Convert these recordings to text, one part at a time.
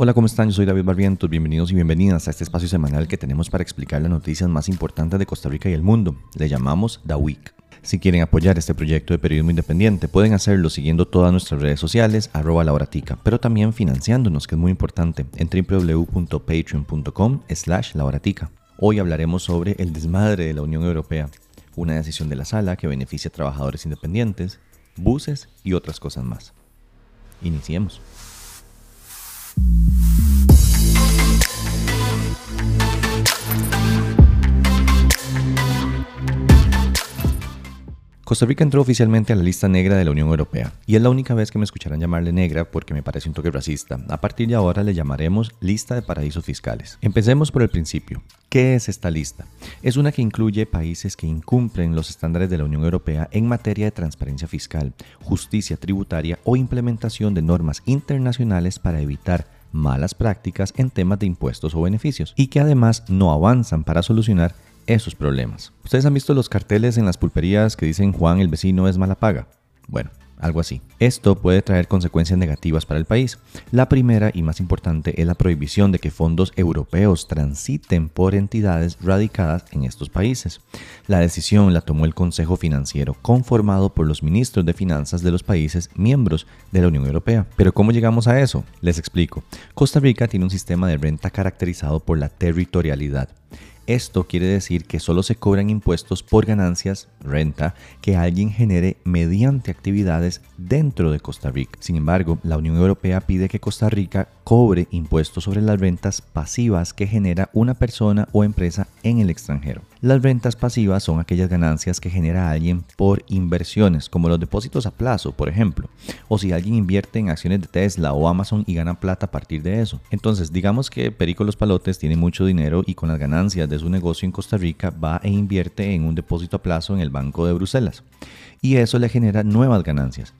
Hola, ¿cómo están? Yo soy David Barrientos. Bienvenidos y bienvenidas a este espacio semanal que tenemos para explicar las noticias más importantes de Costa Rica y el mundo. Le llamamos The Week. Si quieren apoyar este proyecto de periodismo independiente, pueden hacerlo siguiendo todas nuestras redes sociales, arroba lauratica, pero también financiándonos, que es muy importante, en www.patreon.com slash lauratica. Hoy hablaremos sobre el desmadre de la Unión Europea, una decisión de la sala que beneficia a trabajadores independientes, buses y otras cosas más. Iniciemos. Costa Rica entró oficialmente a la lista negra de la Unión Europea, y es la única vez que me escucharán llamarle negra porque me parece un toque racista. A partir de ahora le llamaremos lista de paraísos fiscales. Empecemos por el principio. ¿Qué es esta lista? Es una que incluye países que incumplen los estándares de la Unión Europea en materia de transparencia fiscal, justicia tributaria o implementación de normas internacionales para evitar malas prácticas en temas de impuestos o beneficios, y que además no avanzan para solucionar esos problemas. ¿Ustedes han visto los carteles en las pulperías que dicen Juan el vecino es mala paga? Bueno, algo así. Esto puede traer consecuencias negativas para el país. La primera y más importante es la prohibición de que fondos europeos transiten por entidades radicadas en estos países. La decisión la tomó el Consejo Financiero, conformado por los ministros de finanzas de los países miembros de la Unión Europea. Pero ¿cómo llegamos a eso? Les explico. Costa Rica tiene un sistema de renta caracterizado por la territorialidad. Esto quiere decir que solo se cobran impuestos por ganancias, renta, que alguien genere mediante actividades dentro de Costa Rica. Sin embargo, la Unión Europea pide que Costa Rica cobre impuestos sobre las rentas pasivas que genera una persona o empresa en el extranjero. Las rentas pasivas son aquellas ganancias que genera alguien por inversiones, como los depósitos a plazo, por ejemplo, o si alguien invierte en acciones de Tesla o Amazon y gana plata a partir de eso. Entonces, digamos que Perico Los Palotes tiene mucho dinero y con las ganancias de su negocio en Costa Rica va e invierte en un depósito a plazo en el Banco de Bruselas. Y eso le genera nuevas ganancias.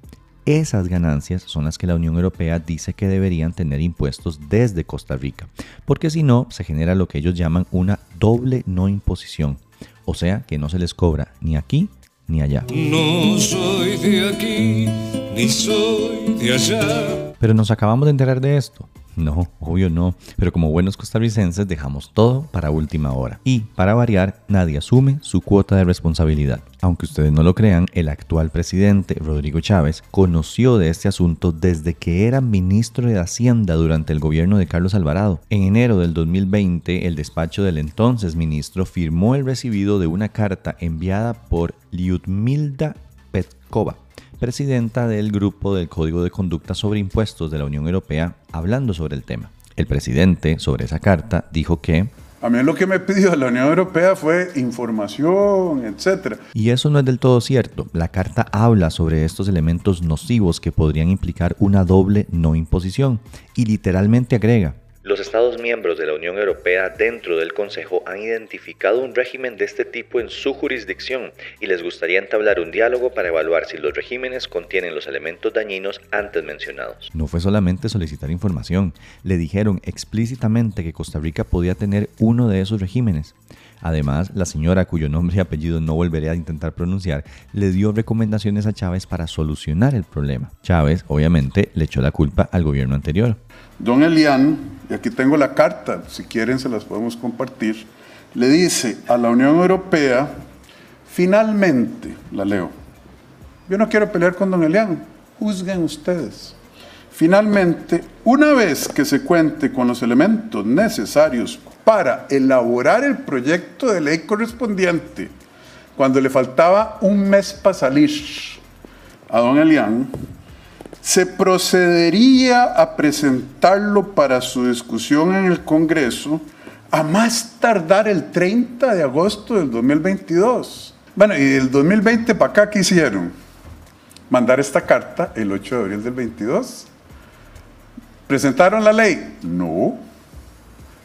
Esas ganancias son las que la Unión Europea dice que deberían tener impuestos desde Costa Rica, porque si no, se genera lo que ellos llaman una doble no imposición, o sea que no se les cobra ni aquí ni allá. No soy de aquí, ni soy de allá. Pero nos acabamos de enterar de esto. No, obvio no, pero como buenos costarricenses dejamos todo para última hora. Y, para variar, nadie asume su cuota de responsabilidad. Aunque ustedes no lo crean, el actual presidente, Rodrigo Chávez, conoció de este asunto desde que era ministro de Hacienda durante el gobierno de Carlos Alvarado. En enero del 2020, el despacho del entonces ministro firmó el recibido de una carta enviada por Lyudmilda Petkova, presidenta del Grupo del Código de Conducta sobre Impuestos de la Unión Europea, hablando sobre el tema. El presidente, sobre esa carta, dijo que a mí lo que me pidió la Unión Europea fue información, etc. Y eso no es del todo cierto. La carta habla sobre estos elementos nocivos que podrían implicar una doble no imposición y literalmente agrega, los Estados miembros de la Unión Europea dentro del Consejo han identificado un régimen de este tipo en su jurisdicción y les gustaría entablar un diálogo para evaluar si los regímenes contienen los elementos dañinos antes mencionados. No fue solamente solicitar información, le dijeron explícitamente que Costa Rica podía tener uno de esos regímenes. Además, la señora, cuyo nombre y apellido no volveré a intentar pronunciar, le dio recomendaciones a Chávez para solucionar el problema. Chávez, obviamente, le echó la culpa al gobierno anterior. Don Elian, y aquí tengo la carta, si quieren se las podemos compartir, le dice a la Unión Europea, finalmente, la leo, yo no quiero pelear con don Elian, juzguen ustedes. Finalmente, una vez que se cuente con los elementos necesarios para elaborar el proyecto de ley correspondiente, cuando le faltaba un mes para salir a don Elian, se procedería a presentarlo para su discusión en el Congreso a más tardar el 30 de agosto del 2022. Bueno, y del 2020 para acá, ¿qué hicieron? Mandar esta carta el 8 de abril del 22 ¿Presentaron la ley? No.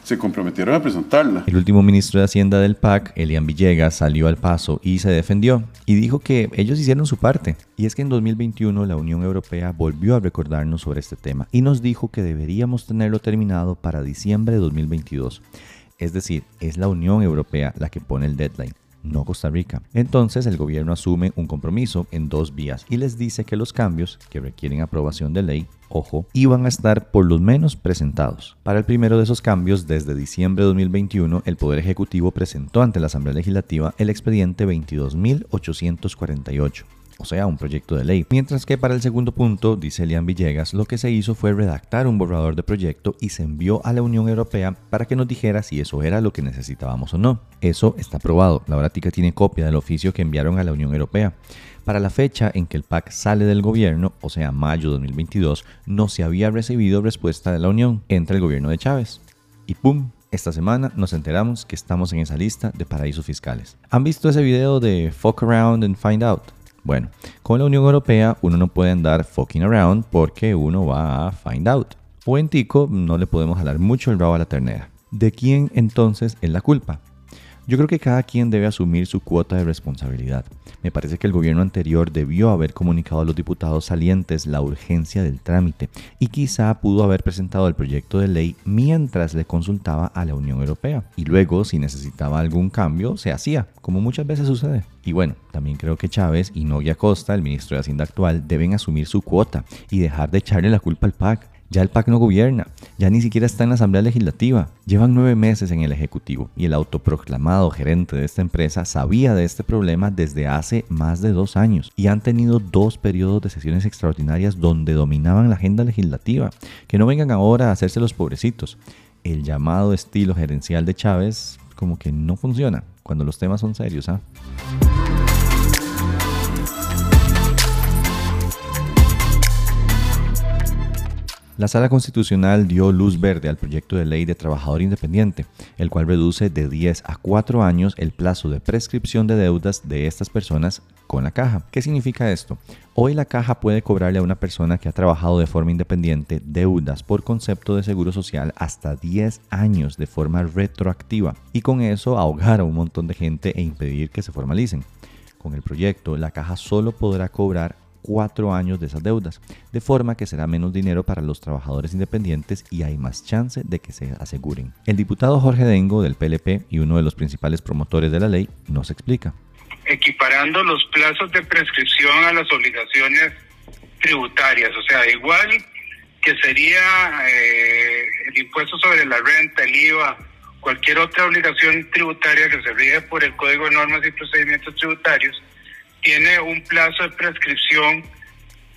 Se comprometieron a presentarla. El último ministro de Hacienda del PAC, Elian Villegas, salió al paso y se defendió y dijo que ellos hicieron su parte. Y es que en 2021 la Unión Europea volvió a recordarnos sobre este tema y nos dijo que deberíamos tenerlo terminado para diciembre de 2022. Es decir, es la Unión Europea la que pone el deadline no Costa Rica. Entonces el gobierno asume un compromiso en dos vías y les dice que los cambios que requieren aprobación de ley ojo, iban a estar por lo menos presentados. Para el primero de esos cambios, desde diciembre de 2021, el Poder Ejecutivo presentó ante la Asamblea Legislativa el expediente 22.848 o sea, un proyecto de ley. Mientras que para el segundo punto, dice Elian Villegas, lo que se hizo fue redactar un borrador de proyecto y se envió a la Unión Europea para que nos dijera si eso era lo que necesitábamos o no. Eso está aprobado. La Brática tiene copia del oficio que enviaron a la Unión Europea. Para la fecha en que el PAC sale del gobierno, o sea, mayo de 2022, no se había recibido respuesta de la Unión. entre el gobierno de Chávez. Y ¡pum! Esta semana nos enteramos que estamos en esa lista de paraísos fiscales. ¿Han visto ese video de Fuck Around and Find Out? Bueno, con la Unión Europea uno no puede andar fucking around porque uno va a find out. O en Tico no le podemos jalar mucho el rabo a la ternera. ¿De quién entonces es la culpa? Yo creo que cada quien debe asumir su cuota de responsabilidad. Me parece que el gobierno anterior debió haber comunicado a los diputados salientes la urgencia del trámite y quizá pudo haber presentado el proyecto de ley mientras le consultaba a la Unión Europea. Y luego, si necesitaba algún cambio, se hacía, como muchas veces sucede. Y bueno, también creo que Chávez y Nogui Costa, el ministro de Hacienda actual, deben asumir su cuota y dejar de echarle la culpa al PAC. Ya el PAC no gobierna, ya ni siquiera está en la Asamblea Legislativa. Llevan nueve meses en el Ejecutivo y el autoproclamado gerente de esta empresa sabía de este problema desde hace más de dos años y han tenido dos periodos de sesiones extraordinarias donde dominaban la agenda legislativa. Que no vengan ahora a hacerse los pobrecitos. El llamado estilo gerencial de Chávez como que no funciona cuando los temas son serios. ¿ah? La Sala Constitucional dio luz verde al proyecto de ley de trabajador independiente, el cual reduce de 10 a 4 años el plazo de prescripción de deudas de estas personas con la caja. ¿Qué significa esto? Hoy la caja puede cobrarle a una persona que ha trabajado de forma independiente deudas por concepto de seguro social hasta 10 años de forma retroactiva y con eso ahogar a un montón de gente e impedir que se formalicen. Con el proyecto, la caja solo podrá cobrar cuatro años de esas deudas, de forma que será menos dinero para los trabajadores independientes y hay más chance de que se aseguren. El diputado Jorge Dengo del PLP y uno de los principales promotores de la ley nos explica. Equiparando los plazos de prescripción a las obligaciones tributarias, o sea, igual que sería eh, el impuesto sobre la renta, el IVA, cualquier otra obligación tributaria que se rige por el Código de Normas y Procedimientos Tributarios, tiene un plazo de prescripción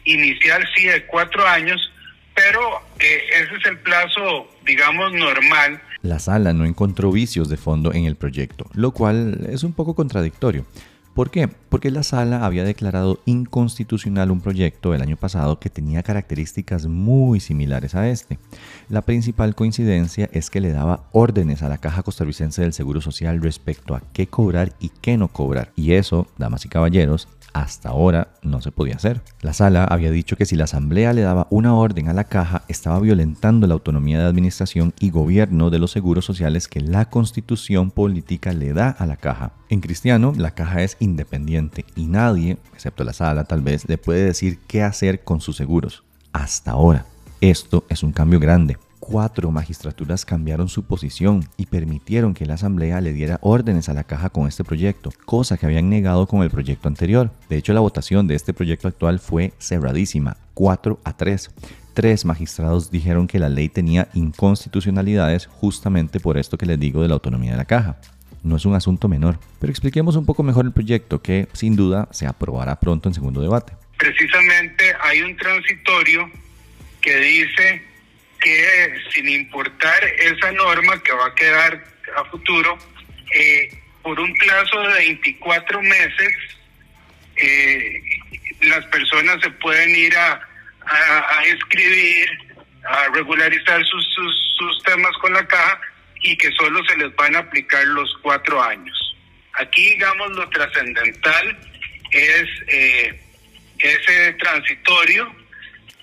inicial, sí, de cuatro años, pero eh, ese es el plazo, digamos, normal. La sala no encontró vicios de fondo en el proyecto, lo cual es un poco contradictorio. ¿Por qué? Porque la sala había declarado inconstitucional un proyecto el año pasado que tenía características muy similares a este. La principal coincidencia es que le daba órdenes a la Caja Costarricense del Seguro Social respecto a qué cobrar y qué no cobrar. Y eso, damas y caballeros, hasta ahora no se podía hacer. La sala había dicho que si la asamblea le daba una orden a la caja, estaba violentando la autonomía de administración y gobierno de los seguros sociales que la constitución política le da a la caja. En cristiano, la caja es independiente y nadie, excepto la sala tal vez, le puede decir qué hacer con sus seguros. Hasta ahora. Esto es un cambio grande cuatro magistraturas cambiaron su posición y permitieron que la Asamblea le diera órdenes a la caja con este proyecto, cosa que habían negado con el proyecto anterior. De hecho, la votación de este proyecto actual fue cerradísima, 4 a 3. Tres magistrados dijeron que la ley tenía inconstitucionalidades justamente por esto que les digo de la autonomía de la caja. No es un asunto menor, pero expliquemos un poco mejor el proyecto que sin duda se aprobará pronto en segundo debate. Precisamente hay un transitorio que dice que sin importar esa norma que va a quedar a futuro, eh, por un plazo de 24 meses, eh, las personas se pueden ir a, a, escribir, a regularizar sus, sus, temas con la caja y que solo se les van a aplicar los cuatro años. Aquí, digamos, lo trascendental es eh, ese transitorio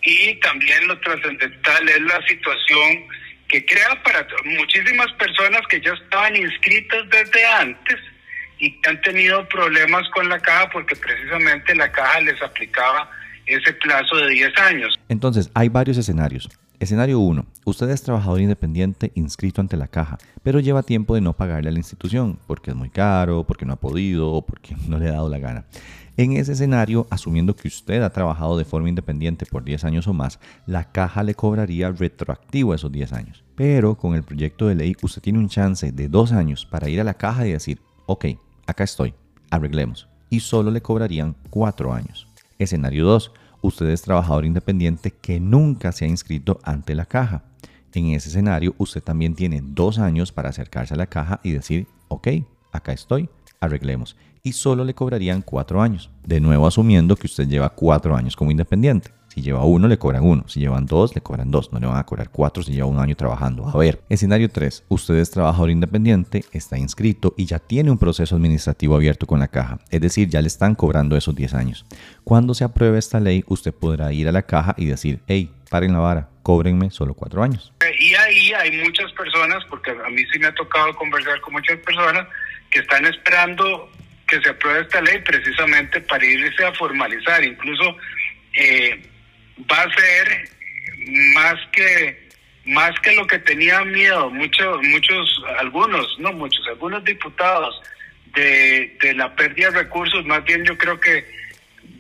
y también lo trascendental es la situación que crea para muchísimas personas que ya estaban inscritas desde antes y que han tenido problemas con la caja porque precisamente la caja les aplicaba ese plazo de 10 años. Entonces, hay varios escenarios. Escenario 1. Usted es trabajador independiente inscrito ante la caja, pero lleva tiempo de no pagarle a la institución porque es muy caro, porque no ha podido o porque no le ha dado la gana. En ese escenario, asumiendo que usted ha trabajado de forma independiente por 10 años o más, la caja le cobraría retroactivo esos 10 años. Pero con el proyecto de ley usted tiene un chance de 2 años para ir a la caja y decir, ok, acá estoy, arreglemos. Y solo le cobrarían 4 años. Escenario 2 usted es trabajador independiente que nunca se ha inscrito ante la caja. En ese escenario, usted también tiene dos años para acercarse a la caja y decir, ok, acá estoy, arreglemos. Y solo le cobrarían cuatro años. De nuevo asumiendo que usted lleva cuatro años como independiente. Si lleva uno, le cobran uno. Si llevan dos, le cobran dos. No le van a cobrar cuatro si lleva un año trabajando. A ver, escenario 3. Usted es trabajador independiente, está inscrito y ya tiene un proceso administrativo abierto con la caja. Es decir, ya le están cobrando esos 10 años. Cuando se apruebe esta ley, usted podrá ir a la caja y decir, hey, paren la vara, cóbrenme solo cuatro años. Hay muchas personas, porque a mí sí me ha tocado conversar con muchas personas que están esperando que se apruebe esta ley precisamente para irse a formalizar. Incluso eh, va a ser más que más que lo que tenía miedo muchos muchos algunos no muchos algunos diputados de la pérdida de recursos más bien yo creo que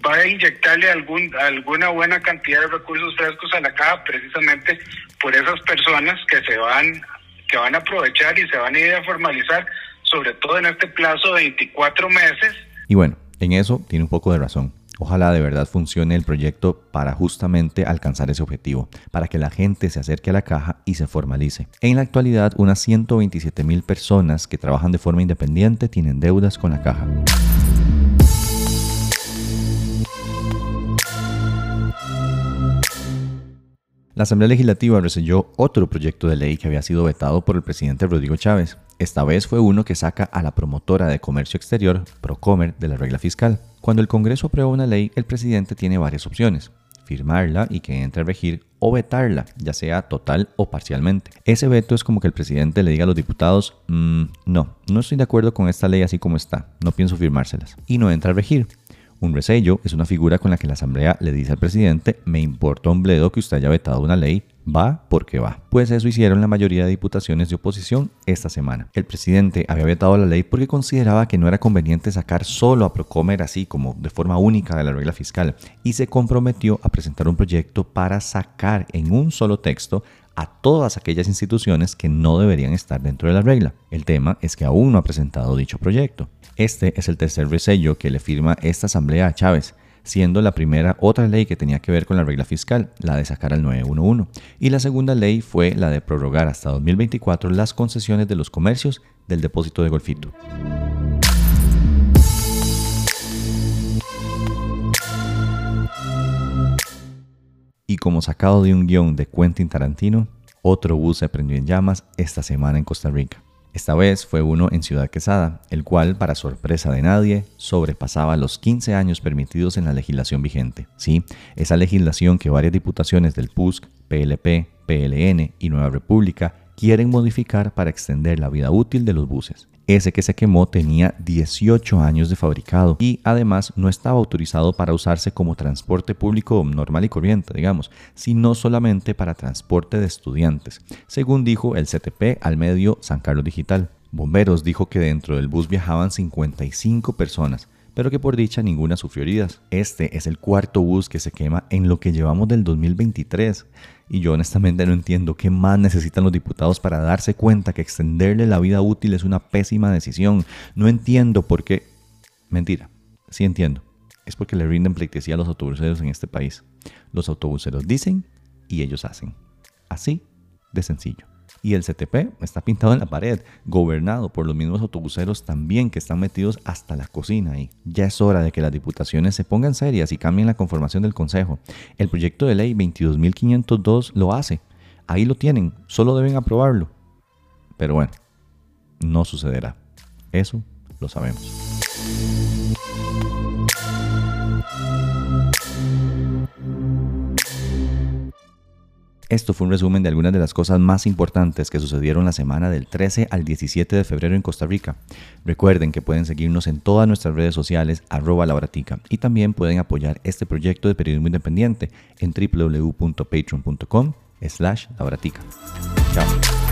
va a inyectarle algún alguna buena cantidad de recursos frescos a la caja precisamente por esas personas que se van que van a aprovechar y se van a ir a formalizar sobre todo en este plazo de 24 meses y bueno en eso tiene un poco de razón Ojalá de verdad funcione el proyecto para justamente alcanzar ese objetivo, para que la gente se acerque a la caja y se formalice. En la actualidad, unas 127 mil personas que trabajan de forma independiente tienen deudas con la caja. La Asamblea Legislativa receyó otro proyecto de ley que había sido vetado por el presidente Rodrigo Chávez. Esta vez fue uno que saca a la promotora de comercio exterior, Procomer, de la regla fiscal. Cuando el Congreso aprueba una ley, el presidente tiene varias opciones firmarla y que entre a regir o vetarla, ya sea total o parcialmente. Ese veto es como que el presidente le diga a los diputados, mm, no, no estoy de acuerdo con esta ley así como está, no pienso firmárselas, y no entra a regir. Un resello es una figura con la que la Asamblea le dice al presidente, me importa un bledo que usted haya vetado una ley, va porque va. Pues eso hicieron la mayoría de diputaciones de oposición esta semana. El presidente había vetado la ley porque consideraba que no era conveniente sacar solo a Procomer así como de forma única de la regla fiscal y se comprometió a presentar un proyecto para sacar en un solo texto a todas aquellas instituciones que no deberían estar dentro de la regla. El tema es que aún no ha presentado dicho proyecto. Este es el tercer resello que le firma esta asamblea a Chávez, siendo la primera otra ley que tenía que ver con la regla fiscal, la de sacar al 911, y la segunda ley fue la de prorrogar hasta 2024 las concesiones de los comercios del depósito de Golfito. Y como sacado de un guion de Quentin Tarantino, otro bus se prendió en llamas esta semana en Costa Rica. Esta vez fue uno en Ciudad Quesada, el cual, para sorpresa de nadie, sobrepasaba los 15 años permitidos en la legislación vigente. Sí, esa legislación que varias diputaciones del PUSC, PLP, PLN y Nueva República quieren modificar para extender la vida útil de los buses. Ese que se quemó tenía 18 años de fabricado y además no estaba autorizado para usarse como transporte público normal y corriente, digamos, sino solamente para transporte de estudiantes, según dijo el CTP al medio San Carlos Digital. Bomberos dijo que dentro del bus viajaban 55 personas, pero que por dicha ninguna sufrió heridas. Este es el cuarto bus que se quema en lo que llevamos del 2023. Y yo honestamente no entiendo qué más necesitan los diputados para darse cuenta que extenderle la vida útil es una pésima decisión. No entiendo por qué... Mentira, sí entiendo. Es porque le rinden pleitesía a los autobuseros en este país. Los autobuseros dicen y ellos hacen. Así de sencillo. Y el CTP está pintado en la pared, gobernado por los mismos autobuseros también que están metidos hasta la cocina ahí. Ya es hora de que las diputaciones se pongan serias y cambien la conformación del Consejo. El proyecto de ley 22.502 lo hace. Ahí lo tienen, solo deben aprobarlo. Pero bueno, no sucederá. Eso lo sabemos. Esto fue un resumen de algunas de las cosas más importantes que sucedieron la semana del 13 al 17 de febrero en Costa Rica. Recuerden que pueden seguirnos en todas nuestras redes sociales arroba labratica y también pueden apoyar este proyecto de periodismo independiente en www.patreon.com slash labratica. Chao.